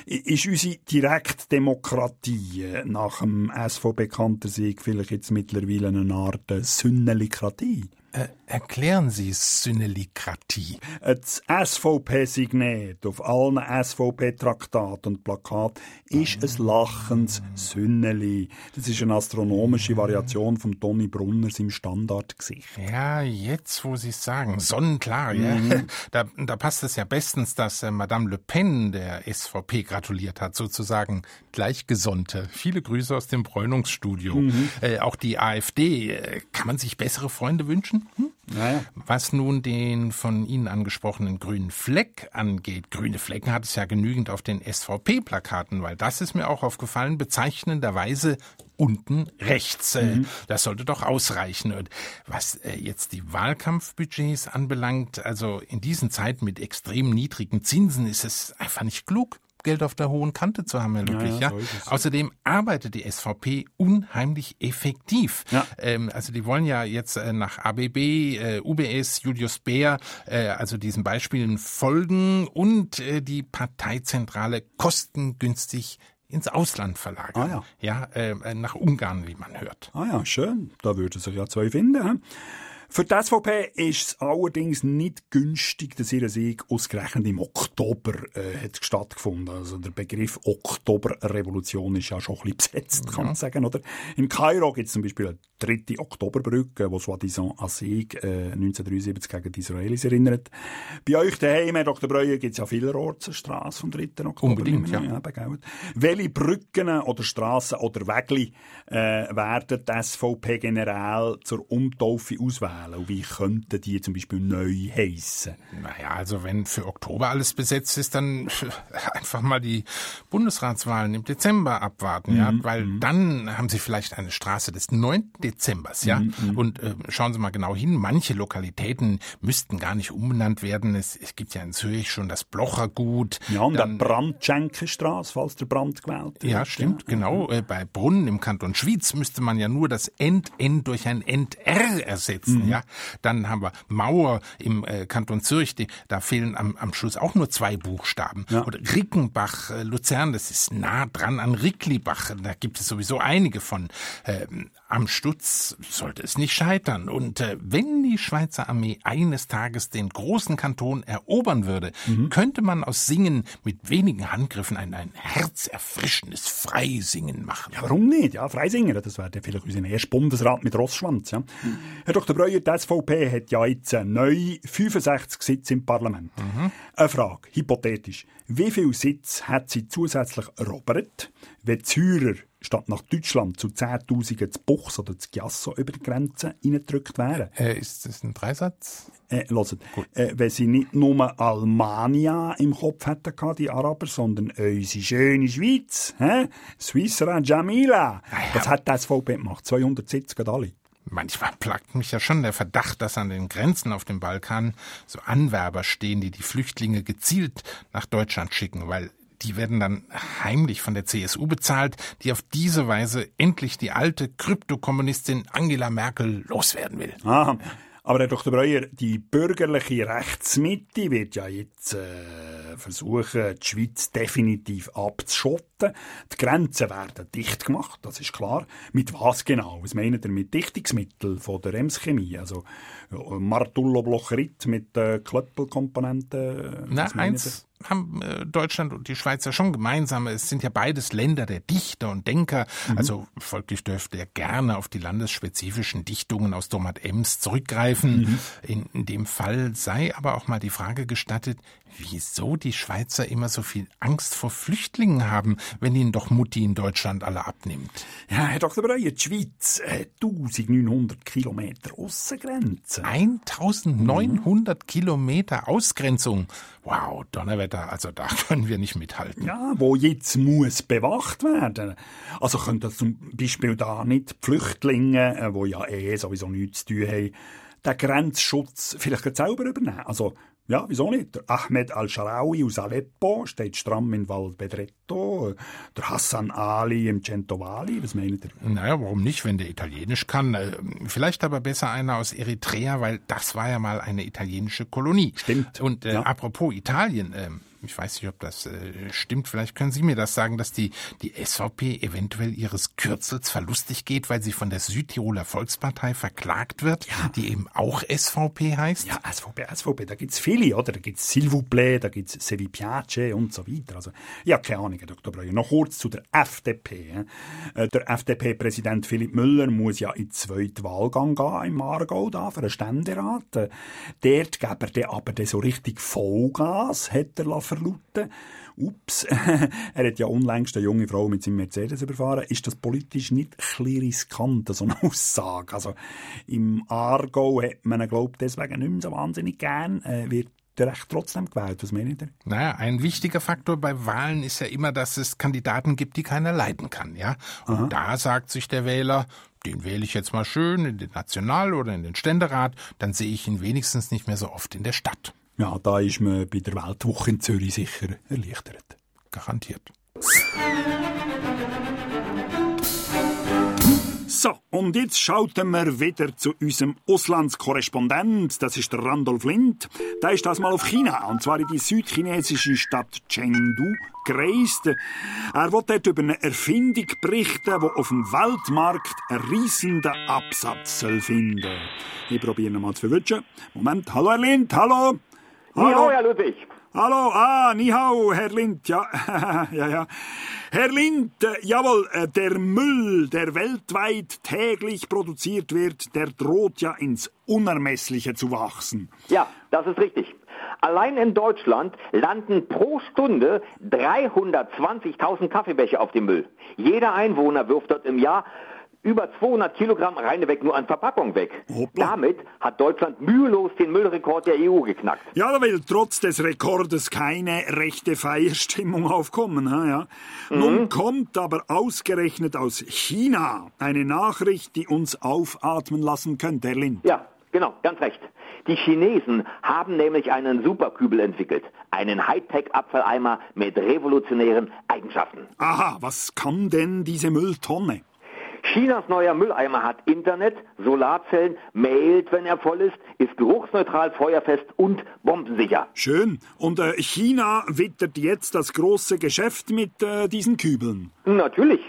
Ist unsere Direktdemokratie nach dem SVP-Kantersieg vielleicht jetzt mittlerweile eine Art Sünnelikratie? Äh, erklären Sie Synelikratie. Das SVP-Signet auf allen SVP-Traktaten und Plakaten ist ein lachendes Sünneli. Das ist eine astronomische Variation von Toni Brunners im Standardgesicht. Ja, jetzt, wo Sie es sagen, sonnenklar, ja. Mhm. Da, da passt es ja bestens, dass äh, Madame Le Pen der SVP gratuliert hat, sozusagen Gleichgesonnte. Viele Grüße aus dem Bräunungsstudio. Mhm. Äh, auch die AfD, äh, kann man sich bessere Freunde wünschen? Naja. Was nun den von Ihnen angesprochenen grünen Fleck angeht, grüne Flecken hat es ja genügend auf den SVP-Plakaten, weil das ist mir auch aufgefallen, bezeichnenderweise unten rechts. Äh, Mhm. Das sollte doch ausreichen. Und was äh, jetzt die Wahlkampfbudgets anbelangt, also in diesen Zeiten mit extrem niedrigen Zinsen ist es einfach nicht klug. Geld auf der hohen Kante zu haben, Herr Ludwig. Ja, Ja, ja, so. Außerdem arbeitet die SVP unheimlich effektiv. Ähm, also die wollen ja jetzt äh, nach ABB, äh, UBS, Julius Baer, äh, also diesen Beispielen folgen und äh, die Parteizentrale kostengünstig ins Ausland verlagern. Ah, ja. äh, nach Ungarn, wie man hört. Ah ja, schön. Da würden sich ja zwei finden. hä? Für die SVP ist es allerdings nicht günstig, dass ihr Sieg ausgerechnet im Oktober äh, hat stattgefunden. Also der Begriff Oktoberrevolution ist ja schon ein bisschen besetzt, kann man sagen. Oder? In Kairo gibt es zum Beispiel eine dritte Oktoberbrücke, die soi-disant an Sieg äh, 1973 gegen die Israelis erinnert. Bei euch daheim, Herr Dr. Breuer, gibt es ja vielerorts eine Strasse vom 3. Oktober. Unbedingt, ja. eben, gell? Welche Brücken oder Strassen oder Wegli äh, werden die SVP generell zur Umtaufe auswählen? Und wie könnten die zum Beispiel neu heissen? Naja, also wenn für Oktober alles besetzt ist, dann einfach mal die Bundesratswahlen im Dezember abwarten, ja, Mhm, weil dann haben Sie vielleicht eine Straße des 9. Dezembers, ja. Mhm, Und äh, schauen Sie mal genau hin, manche Lokalitäten müssten gar nicht umbenannt werden. Es, es gibt ja in Zürich schon das Blochergut. Ja, und Dann- der Brandschenkenstrasse, falls der Brand gewählt wird. Ja, stimmt, genau. Äh, Bei Brunnen im Kanton Schwyz müsste man ja nur das End-N durch ein End-R ersetzen, Mhm. ja. Dann haben wir Mauer im äh, Kanton Zürich, die, da fehlen am, am Schluss auch nur zwei Buchstaben. Oder Rickenbach, äh, Luzern, das ist nah dran an Ricklibach, da gibt es sowieso einige von. Am Stutz sollte es nicht scheitern. Und äh, wenn die Schweizer Armee eines Tages den großen Kanton erobern würde, Mhm. könnte man aus Singen mit wenigen Handgriffen ein, ein herzerfrischendes Freisingen machen. Ja, warum nicht? Ja, Freisinger, das wäre vielleicht unser erster Bundesrat mit Rossschwanz. Ja. Herr Dr. Breuer, die SVP hat ja jetzt neu 65 Sitze im Parlament. Eine Frage, hypothetisch. Wie viele Sitze hat sie zusätzlich erobert, wenn die Zürcher statt nach Deutschland zu 10.000 zu Buchs oder zu Giasso über die Grenze reingedrückt wären? Äh, ist das ein Dreisatz? Äh, hört, äh, wenn sie nicht nur Almania im Kopf hätten, gehabt, die Araber, sondern unsere schöne Schweiz, hä? Swissra Jamila. Das hat die SVP gemacht. 270 gerade alle. Manchmal plagt mich ja schon der Verdacht, dass an den Grenzen auf dem Balkan so Anwerber stehen, die die Flüchtlinge gezielt nach Deutschland schicken, weil die werden dann heimlich von der CSU bezahlt, die auf diese Weise endlich die alte Kryptokommunistin Angela Merkel loswerden will. Aha. Aber Herr Dr. Breuer, die bürgerliche Rechtsmitte wird ja jetzt äh, versuchen, die Schweiz definitiv abzuschotten. Die Grenzen werden dicht gemacht, das ist klar. Mit was genau? Was meint ihr mit Dichtungsmitteln von der Emschemie? Also ja, Martullo-Blocherit mit äh, Klöppelkomponenten? Na, Was meint ihr? eins haben äh, Deutschland und die Schweiz ja schon gemeinsam. Es sind ja beides Länder der Dichter und Denker. Mhm. Also folglich dürfte er gerne auf die landesspezifischen Dichtungen aus Domat Ems zurückgreifen. Mhm. In, in dem Fall sei aber auch mal die Frage gestattet, wieso die Schweizer immer so viel Angst vor Flüchtlingen haben, wenn ihnen doch Mutti in Deutschland alle abnimmt. Ja, Herr Dr. Breuer, die Schweiz hat 1900 Kilometer Aussengrenze. 1900 Kilometer Ausgrenzung. Wow, Donnerwetter, also da können wir nicht mithalten. Ja, wo jetzt muss bewacht werden. Also können das zum Beispiel da nicht Flüchtlinge, äh, wo ja eh sowieso nichts zu tun haben, den Grenzschutz vielleicht selber übernehmen. Also ja, wieso nicht? Der Ahmed al-Sharawi aus Aleppo steht stramm in Val Bedretto. Der Hassan Ali im Centovali. Was meint ihr? Naja, warum nicht, wenn der Italienisch kann? Äh, vielleicht aber besser einer aus Eritrea, weil das war ja mal eine italienische Kolonie. Stimmt. Und äh, Ja. apropos Italien, äh, ich weiß nicht, ob das äh, stimmt, vielleicht können Sie mir das sagen, dass die, die SVP eventuell ihres Kürzels verlustig geht, weil sie von der Südtiroler Volkspartei verklagt wird, die eben auch SVP heißt? Ja, SVP, SVP, da gibt's viele, oder? Da gibt's S'il vous plaît, da gibt's Se vi piace und so weiter. Also, ja, keine Ahnung, Herr Dr. Breuer. Noch kurz zu der FDP. Äh, Der FDP-Präsident Philipp Müller muss ja in den zweiten Wahlgang gehen im Aargau da für einen Ständerat. Äh, Dort gäbe er dann aber dann so richtig Vollgas, hat er verlauten. Ups, er hat ja unlängst eine junge Frau mit seinem Mercedes überfahren. Ist das politisch nicht ein riskant, so eine Aussage? Also, im Aargau hat man ihn, glaube ich, deswegen nicht mehr so wahnsinnig gern. Äh, wird der Recht trotzdem gewählt? Was meint ihr? Naja, ein wichtiger Faktor bei Wahlen ist ja immer, dass es Kandidaten gibt, die keiner leiden kann, ja. Und da sagt sich der Wähler, den wähle ich jetzt mal schön in den National- oder in den Ständerat, dann sehe ich ihn wenigstens nicht mehr so oft in der Stadt. Ja, da ist man bei der Weltwoche in Zürich sicher erleichtert. Garantiert. So, und jetzt schalten wir wieder zu unserem Auslandskorrespondent. Das ist der Randolph Lind. Der ist das mal auf China, und zwar in die südchinesische Stadt Chengdu gereist. Er will dort über eine Erfindung berichten, die auf dem Weltmarkt einen riesenden Absatz soll finden Ich probiere ihn mal zu verwischen. Moment, hallo Herr Lind, hallo. Hallo, Herr Ludwig. Hallo, ah, ni hao, Herr Lind, ja, ja, ja. Herr Lind, äh, jawohl, äh, der Müll, der weltweit täglich produziert wird, der droht ja ins Unermessliche zu wachsen. Ja, das ist richtig. Allein in Deutschland landen pro Stunde 320.000 Kaffeebecher auf dem Müll. Jeder Einwohner wirft dort im Jahr über 200 Kilogramm reineweg nur an Verpackung weg. Damit hat Deutschland mühelos den Müllrekord der EU geknackt. Ja, da will trotz des Rekordes keine rechte Feierstimmung aufkommen. Ja. Nun kommt aber ausgerechnet aus China eine Nachricht, die uns aufatmen lassen könnte, Herr Lind. Ja, genau, ganz recht. Die Chinesen haben nämlich einen Superkübel entwickelt. Einen Hightech-Abfalleimer mit revolutionären Eigenschaften. Aha, was kann denn diese Mülltonne? Chinas neuer Mülleimer hat Internet, Solarzellen, mailt, wenn er voll ist, ist geruchsneutral, feuerfest und bombensicher. Schön. Und äh, China wittert jetzt das große Geschäft mit äh, diesen Kübeln. Natürlich.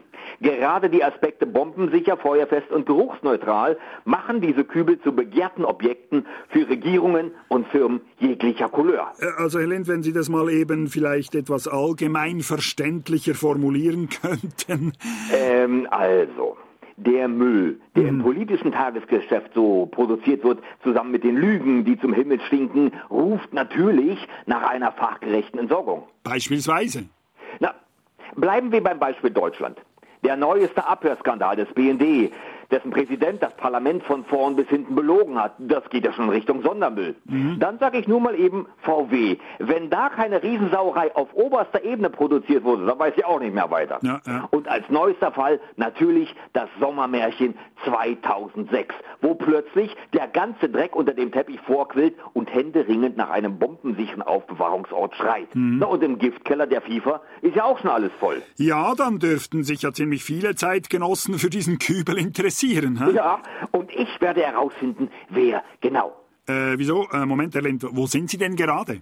Gerade die Aspekte bombensicher, feuerfest und geruchsneutral machen diese Kübel zu begehrten Objekten für Regierungen und Firmen jeglicher Couleur. Äh, Also, Herr Lind, wenn Sie das mal eben vielleicht etwas allgemein verständlicher formulieren könnten. Ähm, also. Der Müll, der im politischen Tagesgeschäft so produziert wird, zusammen mit den Lügen, die zum Himmel stinken, ruft natürlich nach einer fachgerechten Entsorgung. Beispielsweise. Na, bleiben wir beim Beispiel Deutschland. Der neueste Abhörskandal des BND, dessen Präsident das Parlament von vorn bis hinten belogen hat, das geht ja schon Richtung Sondermüll. Dann sage ich nur mal eben VW. Wenn da keine Riesensauerei auf oberster Ebene produziert wurde, dann weiß ich auch nicht mehr weiter. Ja, ja. Und als neuester Fall natürlich das Sommermärchen 2006, wo plötzlich der ganze Dreck unter dem Teppich vorquillt und händeringend nach einem bombensicheren Aufbewahrungsort schreit. Na, und im Giftkeller der FIFA ist ja auch schon alles voll. Ja, dann dürften sich ja ziemlich viele Zeitgenossen für diesen Kübel interessieren. Hä? Ja, und ich werde herausfinden, wer genau. Äh, wieso? Äh, Moment, Herr Lind, wo sind Sie denn gerade?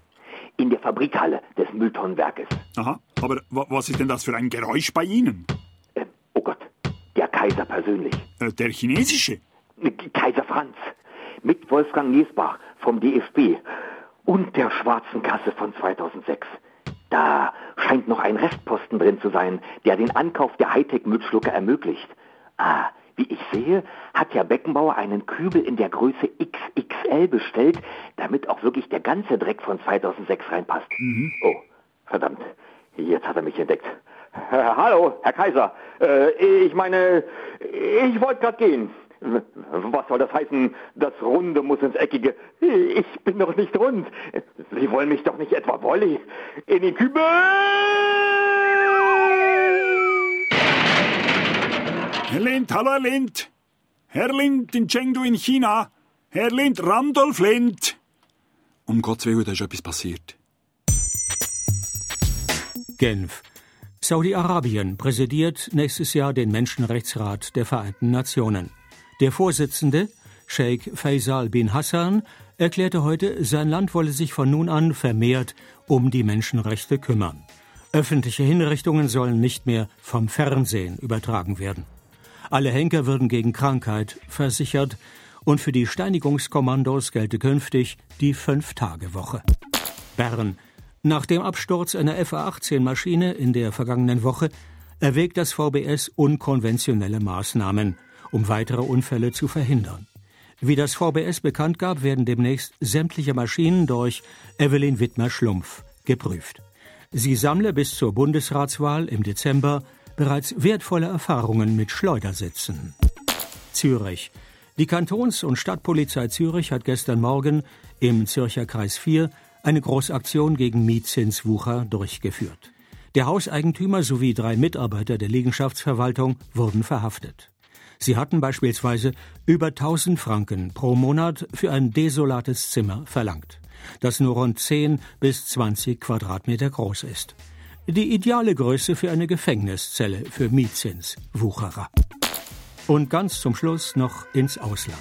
In der Fabrikhalle des Mülltonnenwerkes. Aha, aber wa was ist denn das für ein Geräusch bei Ihnen? oh Gott, der Kaiser persönlich. Äh, der chinesische? Kaiser Franz. Mit Wolfgang Niesbach vom DFB. Und der schwarzen Kasse von 2006. Da scheint noch ein Restposten drin zu sein, der den Ankauf der Hightech-Müllschlucker ermöglicht. Ah, wie ich sehe, hat Herr Beckenbauer einen Kübel in der Größe XXL bestellt, damit auch wirklich der ganze Dreck von 2006 reinpasst. Oh, verdammt. Jetzt hat er mich entdeckt. Äh, hallo, Herr Kaiser. Äh, ich meine, ich wollte gerade gehen. Was soll das heißen? Das Runde muss ins Eckige. Ich bin doch nicht rund. Sie wollen mich doch nicht etwa Wolli. In die Kübe! Herr Lind, hallo Herr Lind. Herr Lind in Chengdu in China. Herr Lind, Randolph Lind. Um Gottes Willen, da ist etwas passiert. Genf. Saudi-Arabien präsidiert nächstes Jahr den Menschenrechtsrat der Vereinten Nationen. Der Vorsitzende, Sheikh Faisal bin Hassan, erklärte heute, sein Land wolle sich von nun an vermehrt um die Menschenrechte kümmern. Öffentliche Hinrichtungen sollen nicht mehr vom Fernsehen übertragen werden. Alle Henker würden gegen Krankheit versichert und für die Steinigungskommandos gelte künftig die Fünf-Tage-Woche. Bern. Nach dem Absturz einer FA-18-Maschine in der vergangenen Woche erwägt das VBS unkonventionelle Maßnahmen, um weitere Unfälle zu verhindern. Wie das VBS bekannt gab, werden demnächst sämtliche Maschinen durch Evelyn Wittmer-Schlumpf geprüft. Sie sammle bis zur Bundesratswahl im Dezember bereits wertvolle Erfahrungen mit Schleudersitzen. Zürich. Die Kantons- und Stadtpolizei Zürich hat gestern Morgen im Zürcher Kreis 4 eine Großaktion gegen Mietzinswucher durchgeführt. Der Hauseigentümer sowie drei Mitarbeiter der Liegenschaftsverwaltung wurden verhaftet. Sie hatten beispielsweise über 1000 Franken pro Monat für ein desolates Zimmer verlangt, das nur rund 10 bis 20 Quadratmeter groß ist. Die ideale Größe für eine Gefängniszelle für Mietzinswucherer. Und ganz zum Schluss noch ins Ausland.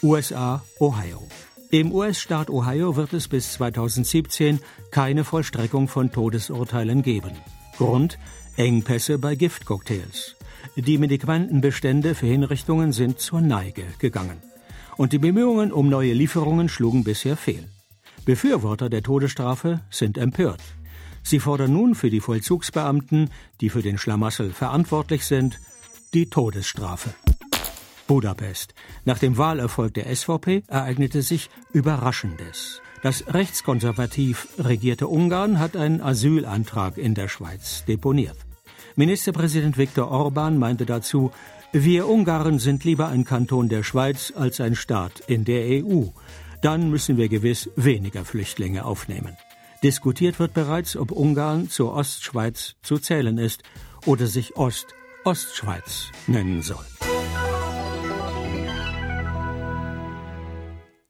USA, Ohio. Im US-Staat Ohio wird es bis 2017 keine Vollstreckung von Todesurteilen geben. Grund Engpässe bei Giftcocktails. Die Medikamentenbestände für Hinrichtungen sind zur Neige gegangen. Und die Bemühungen um neue Lieferungen schlugen bisher fehl. Befürworter der Todesstrafe sind empört. Sie fordern nun für die Vollzugsbeamten, die für den Schlamassel verantwortlich sind, die Todesstrafe. Budapest. Nach dem Wahlerfolg der SVP ereignete sich Überraschendes. Das rechtskonservativ regierte Ungarn hat einen Asylantrag in der Schweiz deponiert. Ministerpräsident Viktor Orban meinte dazu, wir Ungarn sind lieber ein Kanton der Schweiz als ein Staat in der EU. Dann müssen wir gewiss weniger Flüchtlinge aufnehmen. Diskutiert wird bereits, ob Ungarn zur Ostschweiz zu zählen ist oder sich Ost-Ostschweiz nennen soll.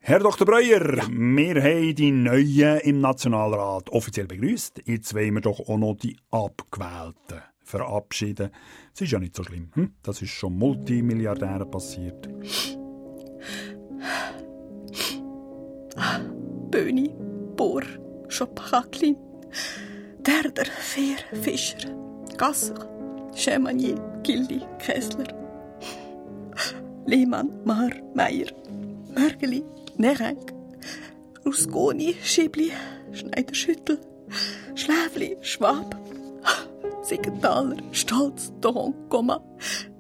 Herr Dr. Breuer, wir haben die Neuen im Nationalrat offiziell begrüßt. Jetzt wollen wir doch auch noch die Abgewählten verabschieden. Das ist ja nicht so schlimm. Hm? Das ist schon Multimilliardären passiert. Böni, Bohr, Schopaklin, Derder, Fehr, Fischer, Gasser, Schemanier, Gildi, Kessler, Lehmann, Mar, Meier, Mörgeli, Nerenk, Rusconi, Schibli, Schneiderschüttel, Schläfli, Schwab, Siegenthaler, Stolz, Dohon, Gomma,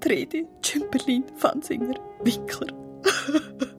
Tredi, Tschümperlin, Fansinger, Wickler.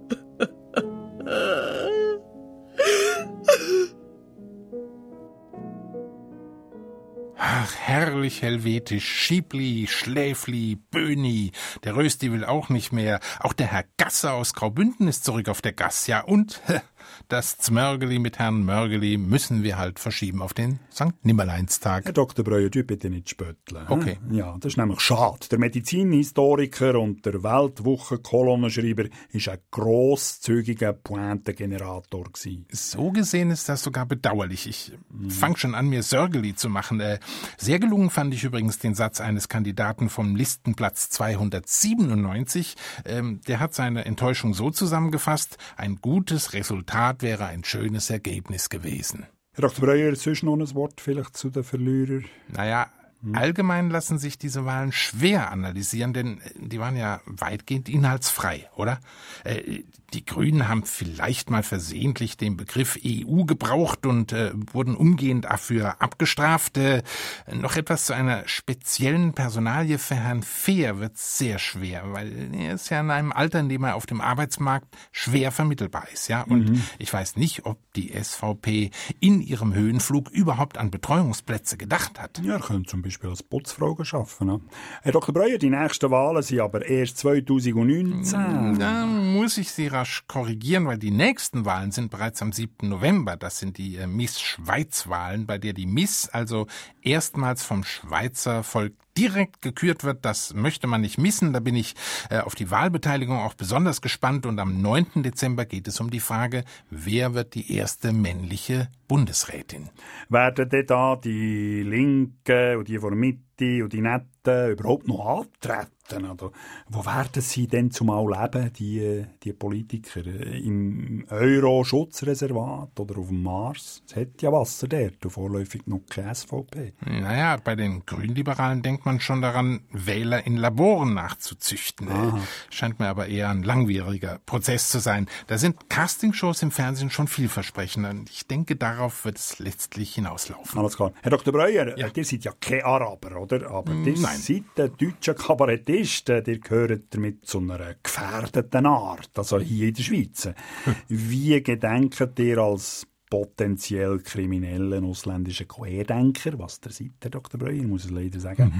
herrlich helvetisch. Schiebli, Schläfli, Böni. Der Rösti will auch nicht mehr. Auch der Herr Gasser aus Graubünden ist zurück auf der Gass. Ja, und das Zmörgeli mit Herrn Mörgeli müssen wir halt verschieben auf den St. Nimmerleinstag. Herr Dr. Breuer, du bitte nicht spötteln. Okay. Ja, das ist nämlich schade. Der Medizinhistoriker und der Weltwochen-Kolonnenschreiber ist ein grosszügiger Pointengenerator gewesen. So gesehen ist das sogar bedauerlich. Ich mhm. fange schon an, mir Sörgeli zu machen. Äh, sehr gelungen fand ich übrigens den Satz eines Kandidaten vom Listenplatz 297. Ähm, der hat seine Enttäuschung so zusammengefasst, ein gutes Resultat wäre ein schönes Ergebnis gewesen. Herr Dr. Breuer, sonst noch ein Wort vielleicht zu den Verlierern? Naja, Allgemein lassen sich diese Wahlen schwer analysieren, denn die waren ja weitgehend inhaltsfrei, oder? Äh, die Grünen haben vielleicht mal versehentlich den Begriff EU gebraucht und äh, wurden umgehend dafür abgestraft. Äh, noch etwas zu einer speziellen Personalie für Herrn Fehr wird sehr schwer, weil er ist ja in einem Alter, in dem er auf dem Arbeitsmarkt schwer vermittelbar ist, ja. Und mhm. ich weiß nicht, ob die SVP in ihrem Höhenflug überhaupt an Betreuungsplätze gedacht hat. Ja, zum Beispiel Beispiel als Putzfrau arbeiten. Herr Dr. Breuer, die nächsten Wahlen sind aber erst 2019. Da muss ich Sie rasch korrigieren, weil die nächsten Wahlen sind bereits am 7. November. Das sind die äh, Miss-Schweiz-Wahlen, bei der die Miss also erstmals vom Schweizer Volk direkt gekürt wird, das möchte man nicht missen. Da bin ich äh, auf die Wahlbeteiligung auch besonders gespannt. Und am 9. Dezember geht es um die Frage, wer wird die erste männliche Bundesrätin? Werden denn da die Linken und die von der Mitte und die Netten überhaupt noch antreten? Oder wo werden sie denn zumal leben, die, die Politiker? Im Euro-Schutzreservat oder auf dem Mars? Es hat ja Wasser dort und vorläufig noch keine SVP. Naja, bei den Grünliberalen denkt man schon daran, Wähler in Laboren nachzuzüchten. Aha. Scheint mir aber eher ein langwieriger Prozess zu sein. Da sind Castingshows im Fernsehen schon vielversprechender. Und ich denke, darauf wird es letztlich hinauslaufen. Alles klar. Herr Dr. Breuer, ja. ihr seid ja kein Araber, oder? Aber ihr Nein. seid ein deutscher Kabarettist. Ihr gehört damit zu einer gefährdeten Art, also hier in der Schweiz. Wie gedenkt ihr als potenziell kriminellen ausländischen Querdenker, was der seid, Herr Dr. Breuer, muss ich leider sagen,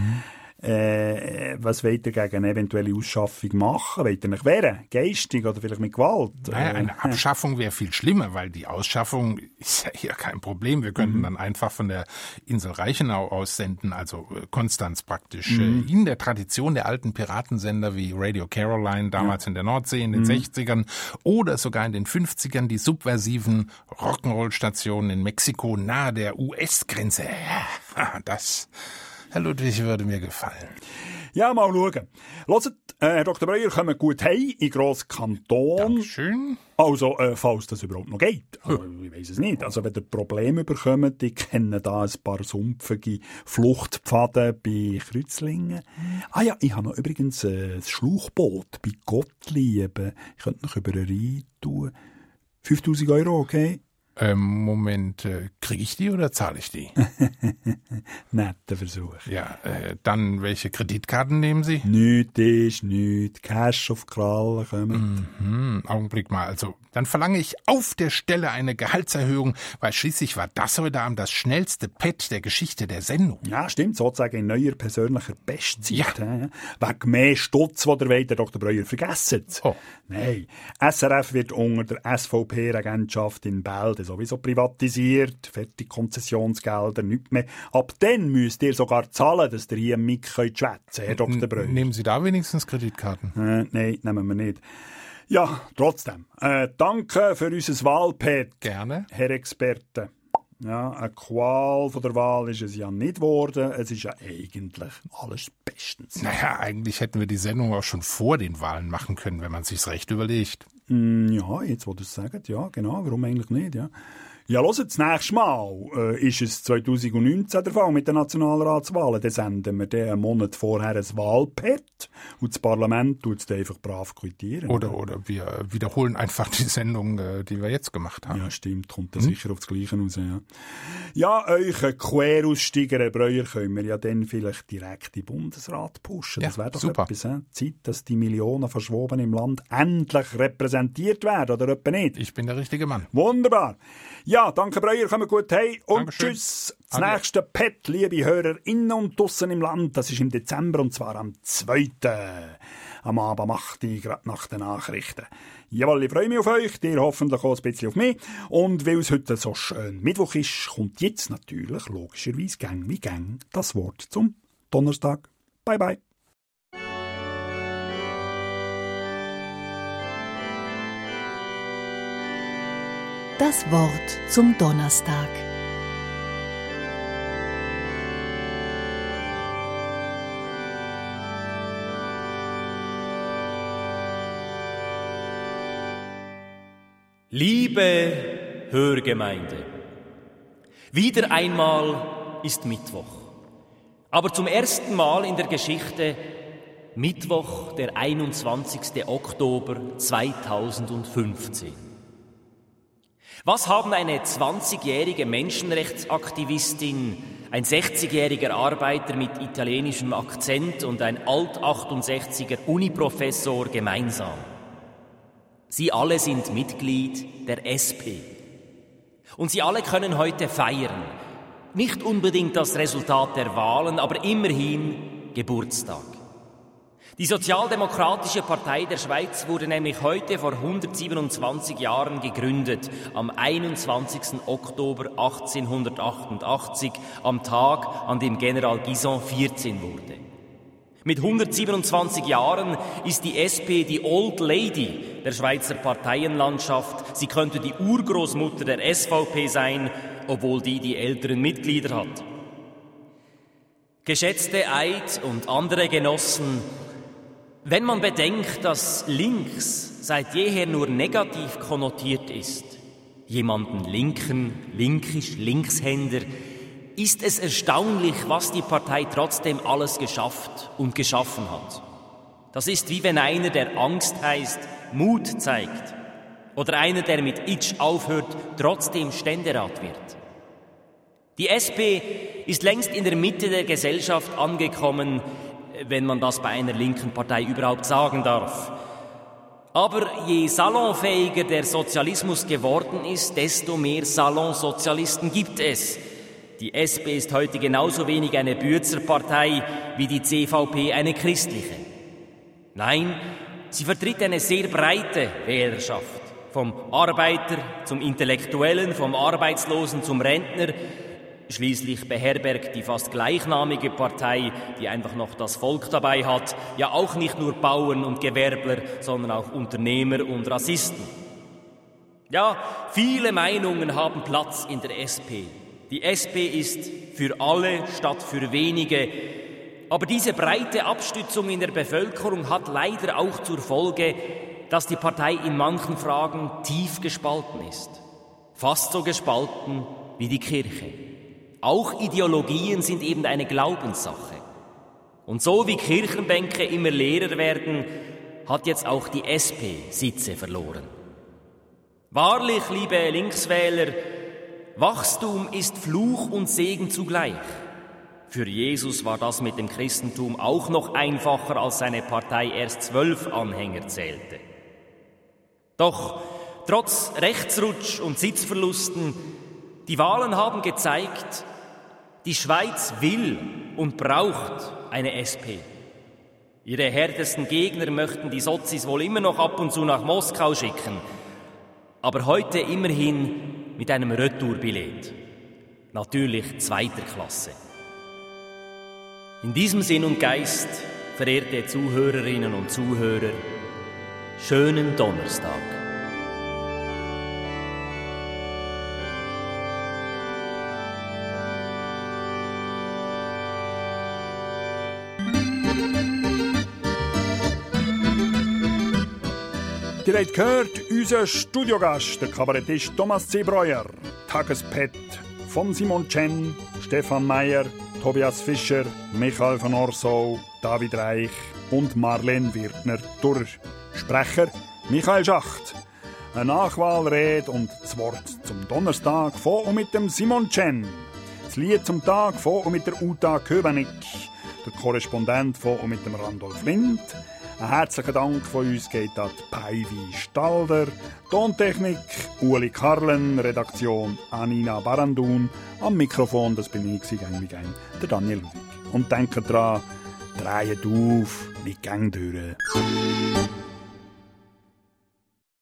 äh, was wollt ihr gegen eine eventuelle Ausschaffung machen? Wollt ihr euch wehren? Geistig oder vielleicht mit Gewalt? Naja, Äh, eine Abschaffung wäre viel schlimmer, weil die Ausschaffung ist ja hier kein Problem. Wir könnten Mhm. dann einfach von der Insel Reichenau aus senden, also äh, Konstanz praktisch. Mhm. Äh, In der Tradition der alten Piratensender wie Radio Caroline, damals in der Nordsee in den Mhm. 60ern oder sogar in den 50ern die subversiven Rock'n'Roll-Stationen in Mexiko nahe der US-Grenze. Ja, das, Herr Ludwig, würde mir gefallen. Ja, mal schauen. Hört, äh, Herr Dr. Breuer, kommen gut heim in grossen Kanton. Dankeschön. Also, äh, falls das überhaupt noch geht. Also, ich weiß es nicht. Also, wenn ihr Probleme bekommt, ich kenne da ein paar sumpfige Fluchtpfaden bei Kreuzlingen. Ah ja, ich habe noch übrigens äh, ein Schlauchboot bei Gottlieb. Ich könnte noch über einen Rhein tun. 5000 Euro, okay? Ähm, Moment, äh, kriege ich die oder zahle ich die? Netter Versuch. Ja, äh, dann welche Kreditkarten nehmen Sie? Nichts ist nichts. Cash auf die Kralle kommen. Mhm, Augenblick mal. Also, dann verlange ich auf der Stelle eine Gehaltserhöhung, weil schließlich war das heute Abend das schnellste Pet der Geschichte der Sendung. Ja, stimmt, sozusagen in neuer persönlicher Bestzeit. Ja. Wegen mehr Stutz, die der Weid, der Dr. Breuer vergessen. Oh. Nein, SRF wird unter der SVP-Regentschaft in Bälde sowieso privatisiert, fertig Konzessionsgelder, nichts mehr. Ab dann müsst ihr sogar zahlen, dass ihr hier mit könnt schwätzen, Herr Dr. Breuer. Nehmen Sie da wenigstens Kreditkarten? Äh, nein, nehmen wir nicht. Ja, trotzdem. Äh, danke für unser Wahlpet. Gerne. Herr Experte. Ja, eine Qual von der Wahl ist es ja nicht geworden. Es ist ja eigentlich alles bestens. Naja, eigentlich hätten wir die Sendung auch schon vor den Wahlen machen können, wenn man sich's recht überlegt. Mm, ja, jetzt, wo du es sagst, ja, genau. Warum eigentlich nicht, ja? Ja, hört, das nächste Mal äh, ist es 2019 der Fall mit den Nationalratswahlen. Dann senden wir dann einen Monat vorher ein Wahlpad und das Parlament tut es dann einfach brav quittieren. Oder, oder wir wiederholen einfach die Sendung, äh, die wir jetzt gemacht haben. Ja, stimmt. Kommt da Hm? sicher aufs Gleiche raus, ja. Ja, euch Queraussteiger, Herr Breuer, können wir ja dann vielleicht direkt in den Bundesrat pushen. Ja, das wäre doch super. etwas, he? Zeit, dass die Millionen verschwoben im Land endlich repräsentiert werden, oder etwa nicht? Ich bin der richtige Mann. Wunderbar. Ja, danke Breuer, kommen gut hey und Dankeschön. tschüss. Das Adieu. nächste Pet, liebe Hörer innen und draussen im Land, das ist im Dezember und zwar am 2. Am Abend macht ich gerade nach den Nachrichten. Jawohl, ich freue mich auf euch, ihr hoffentlich auch ein bisschen auf mich. Und weil es heute so schön Mittwoch ist, kommt jetzt natürlich logischerweise gang wie gang das Wort zum Donnerstag. Bye bye. Das Wort zum Donnerstag. Liebe Hörgemeinde, wieder einmal ist Mittwoch. Aber zum ersten Mal in der Geschichte Mittwoch, der 21. Oktober 2015. Was haben eine 20-jährige Menschenrechtsaktivistin, ein 60-jähriger Arbeiter mit italienischem Akzent und ein alt-68er Uniprofessor gemeinsam? Sie alle sind Mitglied der SP. Und sie alle können heute feiern. Nicht unbedingt das Resultat der Wahlen, aber immerhin Geburtstag. Die Sozialdemokratische Partei der Schweiz wurde nämlich heute vor 127 Jahren gegründet, am 21. Oktober 1888, am Tag, an dem General Guison 14 wurde. Mit 127 Jahren ist die SP die Old Lady der Schweizer Parteienlandschaft. Sie könnte die Urgroßmutter der SVP sein, obwohl die die älteren Mitglieder hat. Geschätzte Eid und andere Genossen, wenn man bedenkt, dass links seit jeher nur negativ konnotiert ist, jemanden linken, linkisch, Linkshänder, ist es erstaunlich, was die Partei trotzdem alles geschafft und geschaffen hat. Das ist wie wenn einer, der Angst heißt, Mut zeigt. Oder einer, der mit Itch aufhört, trotzdem Ständerat wird. Die SP ist längst in der Mitte der Gesellschaft angekommen, wenn man das bei einer linken Partei überhaupt sagen darf. Aber je salonfähiger der Sozialismus geworden ist, desto mehr Salonsozialisten gibt es. Die SP ist heute genauso wenig eine Bürzerpartei wie die CVP eine christliche. Nein, sie vertritt eine sehr breite Wählerschaft. Vom Arbeiter zum Intellektuellen, vom Arbeitslosen zum Rentner, Schließlich beherbergt die fast gleichnamige Partei, die einfach noch das Volk dabei hat, ja auch nicht nur Bauern und Gewerbler, sondern auch Unternehmer und Rassisten. Ja, viele Meinungen haben Platz in der SP. Die SP ist für alle statt für wenige. Aber diese breite Abstützung in der Bevölkerung hat leider auch zur Folge, dass die Partei in manchen Fragen tief gespalten ist. Fast so gespalten wie die Kirche. Auch Ideologien sind eben eine Glaubenssache. Und so wie Kirchenbänke immer leerer werden, hat jetzt auch die SP Sitze verloren. Wahrlich, liebe Linkswähler, Wachstum ist Fluch und Segen zugleich. Für Jesus war das mit dem Christentum auch noch einfacher, als seine Partei erst zwölf Anhänger zählte. Doch trotz Rechtsrutsch und Sitzverlusten, die Wahlen haben gezeigt, die Schweiz will und braucht eine SP. Ihre härtesten Gegner möchten die Sozis wohl immer noch ab und zu nach Moskau schicken, aber heute immerhin mit einem Retourbillett. Natürlich zweiter Klasse. In diesem Sinn und Geist, verehrte Zuhörerinnen und Zuhörer, schönen Donnerstag. Ihr habt gehört, unser Studiogast, der Kabarettist Thomas C. Breuer, Tagespet von Simon Chen, Stefan Meyer, Tobias Fischer, Michael von Orsau, David Reich und Marlene Wirtner durch. Sprecher Michael Schacht. Eine Nachwahlrede und das Wort zum Donnerstag von und mit dem Simon Chen. Das Lied zum Tag von und mit der Uta Köbenig. Der Korrespondent von und mit dem Randolph Lind. Ein herzlicher Dank von uns geht an Paivi Stalder, Tontechnik Uli Karlen, Redaktion Anina Barandun, am Mikrofon, das bin ich, wie gang, der Daniel Ludwig. Und denkt dran, dreht auf, nicht gang durch.